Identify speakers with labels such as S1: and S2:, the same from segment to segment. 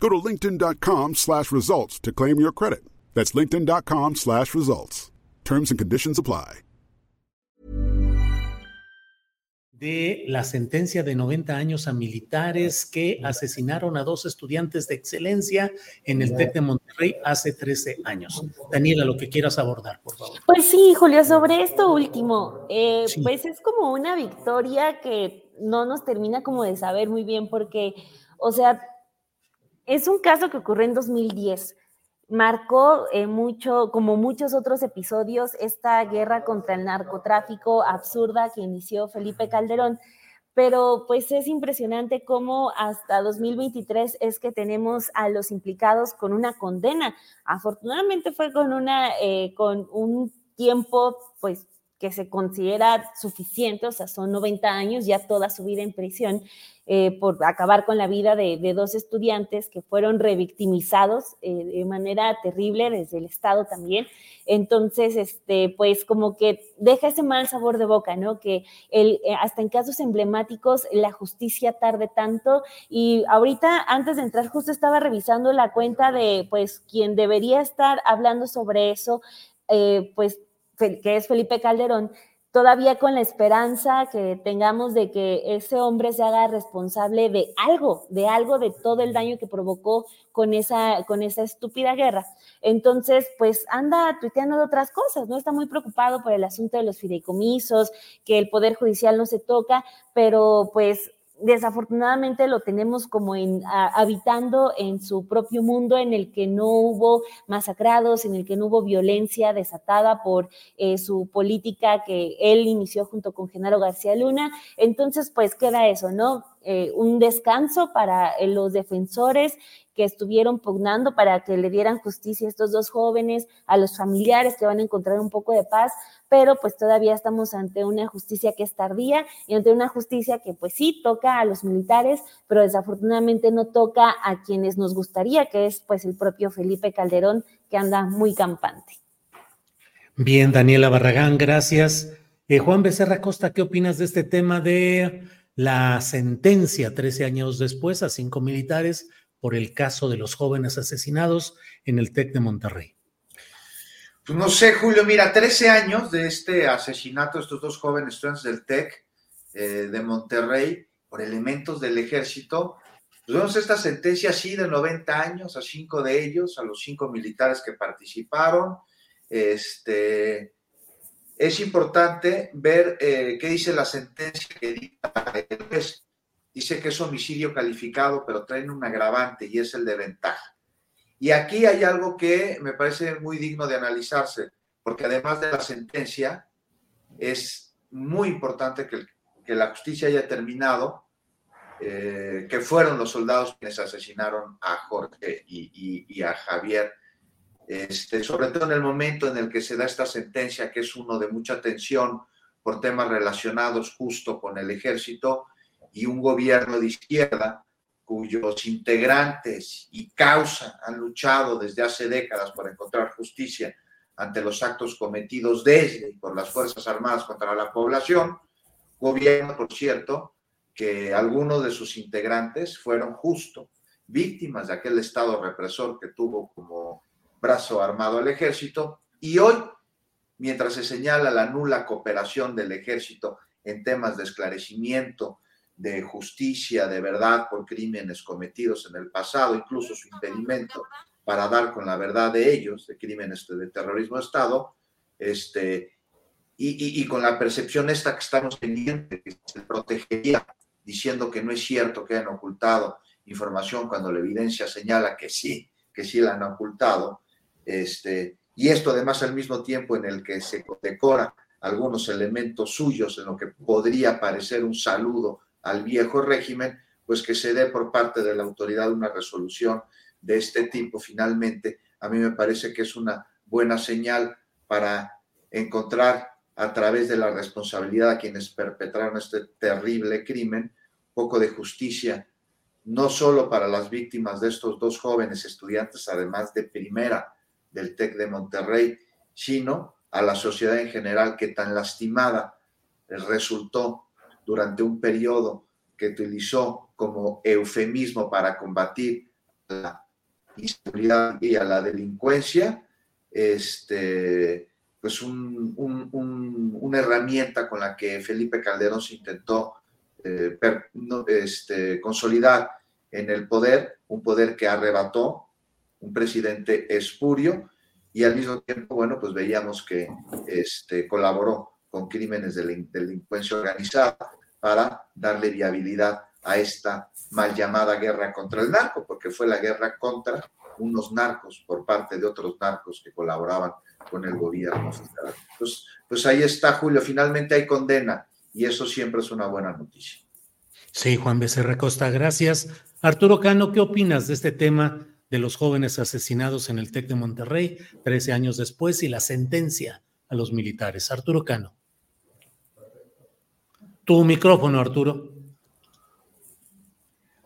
S1: Go to linkedin.com slash results to claim your credit. That's linkedin.com slash results. Terms and conditions apply.
S2: De la sentencia de 90 años a militares que asesinaron a dos estudiantes de excelencia en el TEC de Monterrey hace 13 años. Daniela, lo que quieras abordar, por favor.
S3: Pues sí, Julio, sobre esto último, eh, sí. pues es como una victoria que no nos termina como de saber muy bien porque, o sea, es un caso que ocurrió en 2010. Marcó eh, mucho, como muchos otros episodios, esta guerra contra el narcotráfico absurda que inició Felipe Calderón. Pero pues es impresionante cómo hasta 2023 es que tenemos a los implicados con una condena. Afortunadamente fue con una, eh, con un tiempo pues que se considera suficiente, o sea, son 90 años, ya toda su vida en prisión, eh, por acabar con la vida de, dos estudiantes que fueron revictimizados eh, de manera terrible desde el Estado también. Entonces, este, pues como que deja ese mal sabor de boca, ¿no? Que el, eh, hasta en casos emblemáticos la justicia tarde tanto. Y ahorita, antes de entrar, justo estaba revisando la cuenta de, pues, quien debería estar hablando sobre eso, pues que es Felipe Calderón, todavía con la esperanza que tengamos de que ese hombre se haga responsable de algo, de algo, de todo el daño que provocó con esa, con esa estúpida guerra. Entonces, pues anda tuiteando de otras cosas, ¿no? Está muy preocupado por el asunto de los fideicomisos, que el Poder Judicial no se toca, pero pues desafortunadamente lo tenemos como en, habitando en su propio mundo en el que no hubo masacrados, en el que no hubo violencia desatada por eh, su política que él inició junto con Genaro García Luna. Entonces, pues queda eso, ¿no? Eh, un descanso para eh, los defensores que estuvieron pugnando para que le dieran justicia a estos dos jóvenes, a los familiares que van a encontrar un poco de paz, pero pues todavía estamos ante una justicia que es tardía y ante una justicia que pues sí toca a los militares, pero desafortunadamente no toca a quienes nos gustaría, que es pues el propio Felipe Calderón, que anda muy campante.
S2: Bien, Daniela Barragán, gracias. Eh, Juan Becerra Costa, ¿qué opinas de este tema de la sentencia 13 años después a cinco militares por el caso de los jóvenes asesinados en el TEC de Monterrey?
S4: Pues no sé, Julio, mira, 13 años de este asesinato de estos dos jóvenes estudiantes del TEC eh, de Monterrey por elementos del ejército. Pues vemos esta sentencia así de 90 años a cinco de ellos, a los cinco militares que participaron. Este, es importante ver eh, qué dice la sentencia que dicta el juez dice que es homicidio calificado, pero traen un agravante y es el de ventaja. Y aquí hay algo que me parece muy digno de analizarse, porque además de la sentencia, es muy importante que, la justicia haya terminado eh, que fueron los soldados quienes asesinaron a Jorge y a Javier. Este, sobre todo en el momento en el que se da esta sentencia, que es uno de mucha tensión por temas relacionados justo con el ejército, y un gobierno de izquierda cuyos integrantes y causa han luchado desde hace décadas por encontrar justicia ante los actos cometidos desde y por las Fuerzas Armadas contra la población, gobierno, por cierto, que algunos de sus integrantes fueron justo víctimas de aquel Estado represor que tuvo como brazo armado al ejército y hoy, mientras se señala la nula cooperación del ejército en temas de esclarecimiento, de justicia, de verdad por crímenes cometidos en el pasado, incluso su impedimento para dar con la verdad de ellos, de crímenes de terrorismo de Estado, este, y, y, con la percepción esta que estamos teniendo, que se protegería diciendo que no es cierto que hayan ocultado información cuando la evidencia señala que sí, que sí la han ocultado, este, y esto además al mismo tiempo en el que se decora algunos elementos suyos en lo que podría parecer un saludo al viejo régimen, pues que se dé por parte de la autoridad una resolución de este tipo. Finalmente, a mí me parece que es una buena señal para encontrar a través de la responsabilidad a quienes perpetraron este terrible crimen, poco de justicia, no solo para las víctimas de estos dos jóvenes estudiantes, además de primera del TEC de Monterrey, sino a la sociedad en general que tan lastimada resultó durante un periodo que utilizó como eufemismo para combatir la inseguridad y a la delincuencia, este, pues una herramienta con la que Felipe Calderón se intentó eh, este, consolidar en el poder, un poder que arrebató un presidente espurio y al mismo tiempo, bueno, pues veíamos que este, colaboró con crímenes de delincuencia organizada para darle viabilidad a esta mal llamada guerra contra el narco, porque fue la guerra contra unos narcos por parte de otros narcos que colaboraban con el gobierno Pues, pues ahí está, Julio, finalmente hay condena y eso siempre es una buena noticia.
S2: Sí, Juan Becerra Costa, gracias. Arturo Cano, ¿qué opinas de este tema de los jóvenes asesinados en el TEC de Monterrey 13 años después y la sentencia a los militares? Arturo Cano. Tu micrófono, Arturo.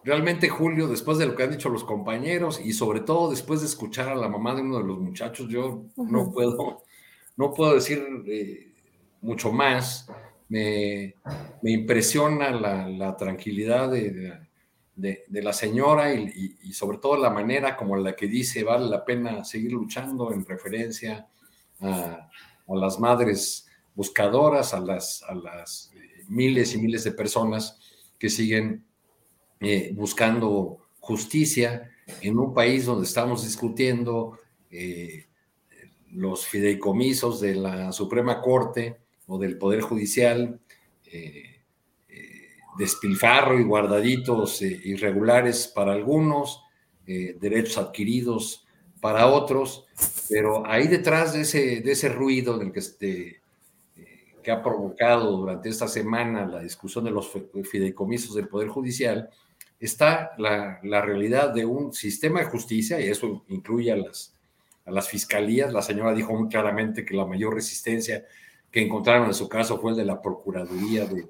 S5: Realmente, Julio, después de lo que han dicho los compañeros y sobre todo después de escuchar a la mamá de uno de los muchachos, yo no puedo, no puedo decir eh, mucho más. Me, impresiona la, tranquilidad de, la señora y, sobre todo la manera como la que dice vale la pena seguir luchando en referencia a, las madres buscadoras, a las, a las miles y miles de personas que siguen eh, buscando justicia en un país donde estamos discutiendo eh, los fideicomisos de la Suprema Corte o del Poder Judicial, eh, despilfarro y guardaditos irregulares para algunos, derechos adquiridos para otros, pero ahí detrás de ese, de ese ruido del que este, que ha provocado durante esta semana la discusión de los fideicomisos del Poder Judicial, está la, realidad de un sistema de justicia, y eso incluye a las, a las fiscalías. La señora dijo muy claramente que la mayor resistencia que encontraron en su caso fue el de la Procuraduría de,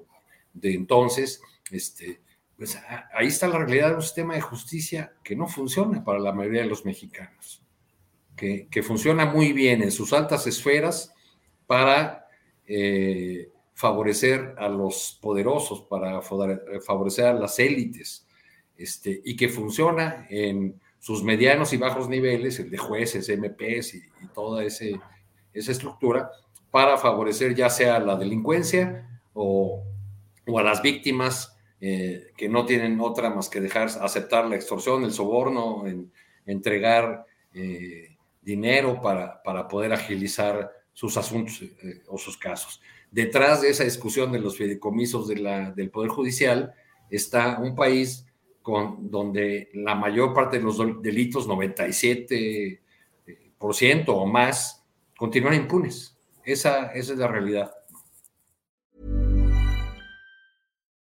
S5: entonces. Este, pues ahí está la realidad de un sistema de justicia que no funciona para la mayoría de los mexicanos, que, que funciona muy bien en sus altas esferas para eh, favorecer a los poderosos, para favorecer a las élites, este, y que funciona en sus medianos y bajos niveles, el de jueces, MPs y, toda ese, esa estructura, para favorecer ya sea la delincuencia o, a las víctimas eh, que no tienen otra más que dejar aceptar la extorsión, el soborno, en, entregar eh, dinero para, para poder agilizar sus asuntos eh, o sus casos. Detrás de esa discusión de los fideicomisos de del Poder Judicial está un país con, donde la mayor parte de los delitos, 97% o más, continúan impunes. Esa, esa es la realidad.